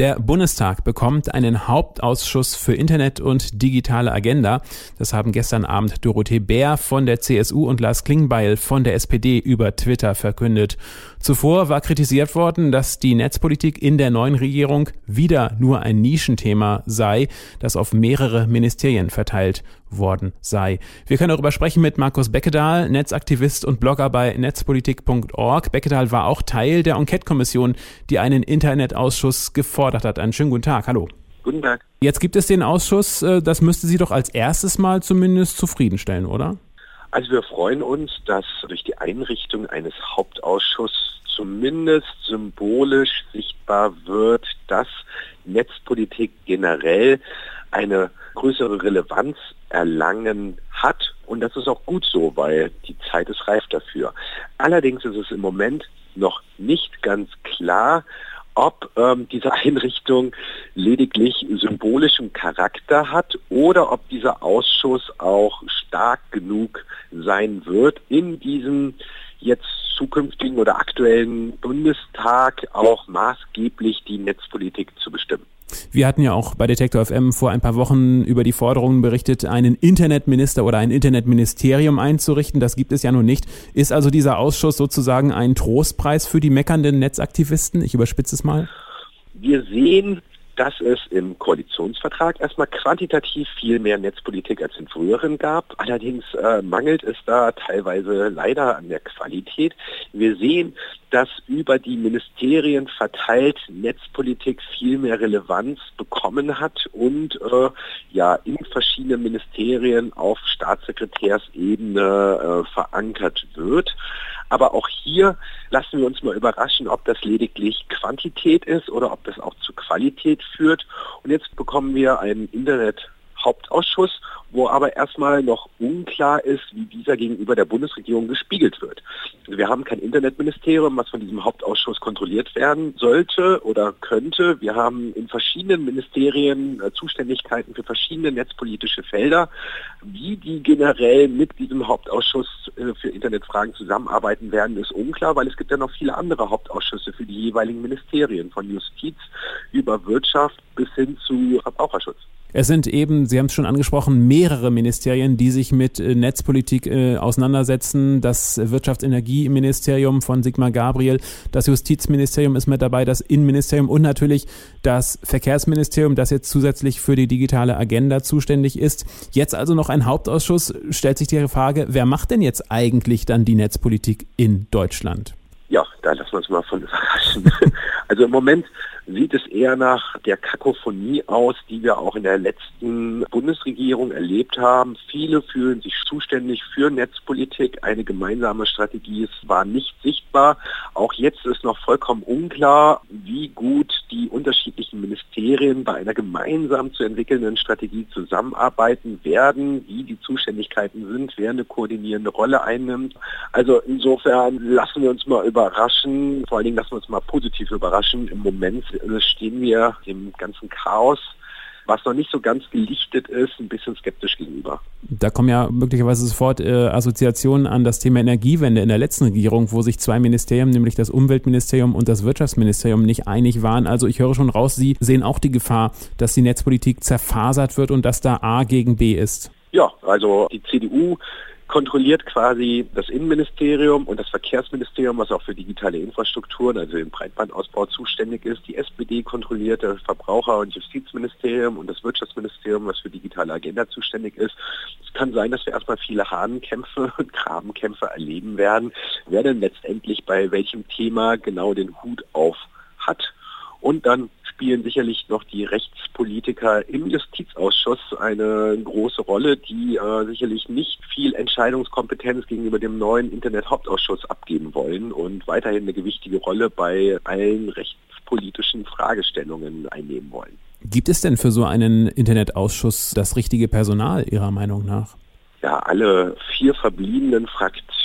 Der Bundestag bekommt einen Hauptausschuss für Internet und digitale Agenda. Das haben gestern Abend Dorothee Bär von der CSU und Lars Klingbeil von der SPD über Twitter verkündet. Zuvor war kritisiert worden, dass die Netzpolitik in der neuen Regierung wieder nur ein Nischenthema sei, das auf mehrere Ministerien verteilt worden sei. Wir können darüber sprechen mit Markus Beckedahl, Netzaktivist und Blogger bei netzpolitik.org. Beckedahl war auch Teil der Enquete-Kommission, die einen Internetausschuss gefordert hat. Einen schönen guten Tag. Hallo. Guten Tag. Jetzt gibt es den Ausschuss, äh, das müsste Sie doch als erstes Mal zumindest zufriedenstellen, oder? Also wir freuen uns, dass durch die Einrichtung eines Hauptausschusses zumindest symbolisch sichtbar wird, dass Netzpolitik generell eine größere Relevanz erlangen hat. Und das ist auch gut so, weil die Zeit ist reif dafür. Allerdings ist es im Moment noch nicht ganz klar, ob ähm, diese Einrichtung lediglich symbolischen Charakter hat oder ob dieser Ausschuss auch stark genug sein wird, in diesem jetzt zukünftigen oder aktuellen Bundestag auch maßgeblich die Netzpolitik zu bestimmen. Wir hatten ja auch bei Detektor FM vor ein paar Wochen über die Forderungen berichtet, einen Internetminister oder ein Internetministerium einzurichten. Das gibt es ja nun nicht. Ist also dieser Ausschuss sozusagen ein Trostpreis für die meckernden Netzaktivisten? Ich überspitze es mal. Wir sehen dass es im Koalitionsvertrag erstmal quantitativ viel mehr Netzpolitik als in früheren gab. Allerdings äh, mangelt es da teilweise leider an der Qualität. Wir sehen, dass über die Ministerien verteilt Netzpolitik viel mehr Relevanz bekommen hat und äh, ja in verschiedenen Ministerien auf Staatssekretärsebene äh, verankert wird. Aber auch hier lassen wir uns mal überraschen, ob das lediglich Quantität ist oder ob das auch zu Qualität führt. Und jetzt bekommen wir einen Internet Hauptausschuss, wo aber erstmal noch unklar ist, wie dieser gegenüber der Bundesregierung gespiegelt wird. Also wir haben kein Internetministerium, was von diesem Hauptausschuss kontrolliert werden sollte oder könnte. Wir haben in verschiedenen Ministerien äh, Zuständigkeiten für verschiedene netzpolitische Felder. Wie die generell mit diesem Hauptausschuss äh, für Internetfragen zusammenarbeiten werden, ist unklar, weil es gibt ja noch viele andere Hauptausschüsse für die jeweiligen Ministerien, von Justiz über Wirtschaft bis hin zu Verbraucherschutz. Es sind eben, Sie haben es schon angesprochen, mehrere Ministerien, die sich mit äh, Netzpolitik äh, auseinandersetzen. Das Wirtschaftsenergieministerium von Sigmar Gabriel, das Justizministerium ist mit dabei, das Innenministerium und natürlich das Verkehrsministerium, das jetzt zusätzlich für die digitale Agenda zuständig ist. Jetzt also noch ein Hauptausschuss. Stellt sich die Frage, wer macht denn jetzt eigentlich dann die Netzpolitik in Deutschland? Ja, da lassen wir uns mal von überraschen. Also im Moment sieht es eher nach der Kakophonie aus, die wir auch in der letzten Bundesregierung erlebt haben. Viele fühlen sich zuständig für Netzpolitik. Eine gemeinsame Strategie war nicht sichtbar. Auch jetzt ist noch vollkommen unklar, wie gut die unterschiedlichen Ministerien bei einer gemeinsam zu entwickelnden Strategie zusammenarbeiten werden, wie die Zuständigkeiten sind, wer eine koordinierende Rolle einnimmt. Also insofern lassen wir uns mal überraschen, vor allen Dingen lassen wir uns mal positiv überraschen. Im Moment stehen wir dem ganzen Chaos was noch nicht so ganz gelichtet ist, ein bisschen skeptisch gegenüber. Da kommen ja möglicherweise sofort äh, Assoziationen an das Thema Energiewende in der letzten Regierung, wo sich zwei Ministerien, nämlich das Umweltministerium und das Wirtschaftsministerium, nicht einig waren. Also ich höre schon raus, Sie sehen auch die Gefahr, dass die Netzpolitik zerfasert wird und dass da A gegen B ist. Ja, also die CDU kontrolliert quasi das Innenministerium und das Verkehrsministerium, was auch für digitale Infrastrukturen, also den Breitbandausbau zuständig ist. Die SPD kontrolliert das Verbraucher- und Justizministerium und das Wirtschaftsministerium, was für digitale Agenda zuständig ist. Es kann sein, dass wir erstmal viele Hahnenkämpfe und Grabenkämpfe erleben werden, wer denn letztendlich bei welchem Thema genau den Hut auf hat. Und dann spielen sicherlich noch die Rechtspolitiker im Justizausschuss eine große Rolle, die äh, sicherlich nicht viel Entscheidungskompetenz gegenüber dem neuen Internethauptausschuss abgeben wollen und weiterhin eine gewichtige Rolle bei allen rechtspolitischen Fragestellungen einnehmen wollen. Gibt es denn für so einen Internetausschuss das richtige Personal Ihrer Meinung nach? ja, alle vier verbliebenen Fraktionen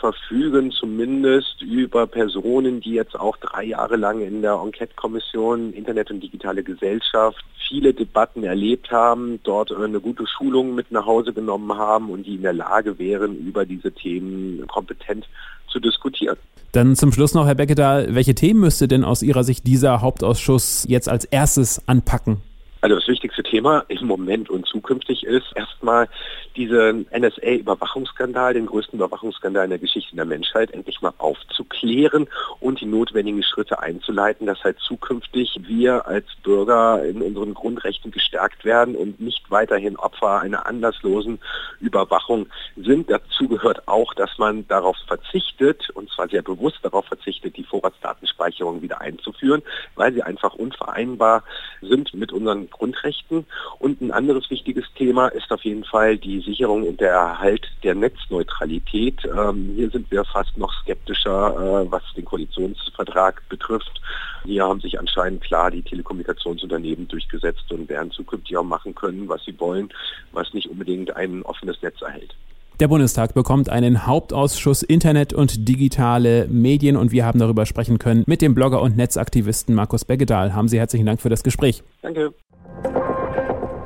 verfügen zumindest über Personen, die jetzt auch drei Jahre lang in der Enquete-Kommission Internet und digitale Gesellschaft viele Debatten erlebt haben, dort eine gute Schulung mit nach Hause genommen haben und die in der Lage wären, über diese Themen kompetent zu diskutieren. Dann zum Schluss noch, Herr Beckedahl, welche Themen müsste denn aus Ihrer Sicht dieser Hauptausschuss jetzt als erstes anpacken? Also das wichtigste Thema im Moment und zukünftig ist erstmal diesen NSA-Überwachungsskandal, den größten Überwachungsskandal in der Geschichte der Menschheit, endlich mal aufzuklären und die notwendigen Schritte einzuleiten, dass halt zukünftig wir als Bürger in unseren Grundrechten gestärkt werden und nicht weiterhin Opfer einer anlasslosen Überwachung sind. Dazu gehört auch, dass man darauf verzichtet, und zwar sehr bewusst darauf verzichtet, die Vorratsdatenspeicherung wieder einzuführen, weil sie einfach unvereinbar sind mit unseren Grundrechten. Und ein anderes wichtiges Thema ist auf jeden Fall die Sicherung und der Erhalt der Netzneutralität. Ähm, hier sind wir fast noch skeptischer, äh, was den Koalitionsvertrag betrifft. Hier haben sich anscheinend klar die Telekommunikationsunternehmen durchgesetzt und werden zukünftig auch machen können, was sie wollen, was nicht unbedingt ein offenes Netz erhält. Der Bundestag bekommt einen Hauptausschuss Internet und digitale Medien und wir haben darüber sprechen können mit dem Blogger und Netzaktivisten Markus Beggedahl. Haben Sie herzlichen Dank für das Gespräch. Danke.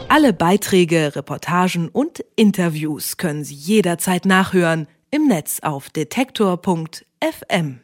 Alle Beiträge, Reportagen und Interviews können Sie jederzeit nachhören im Netz auf detektor.fm.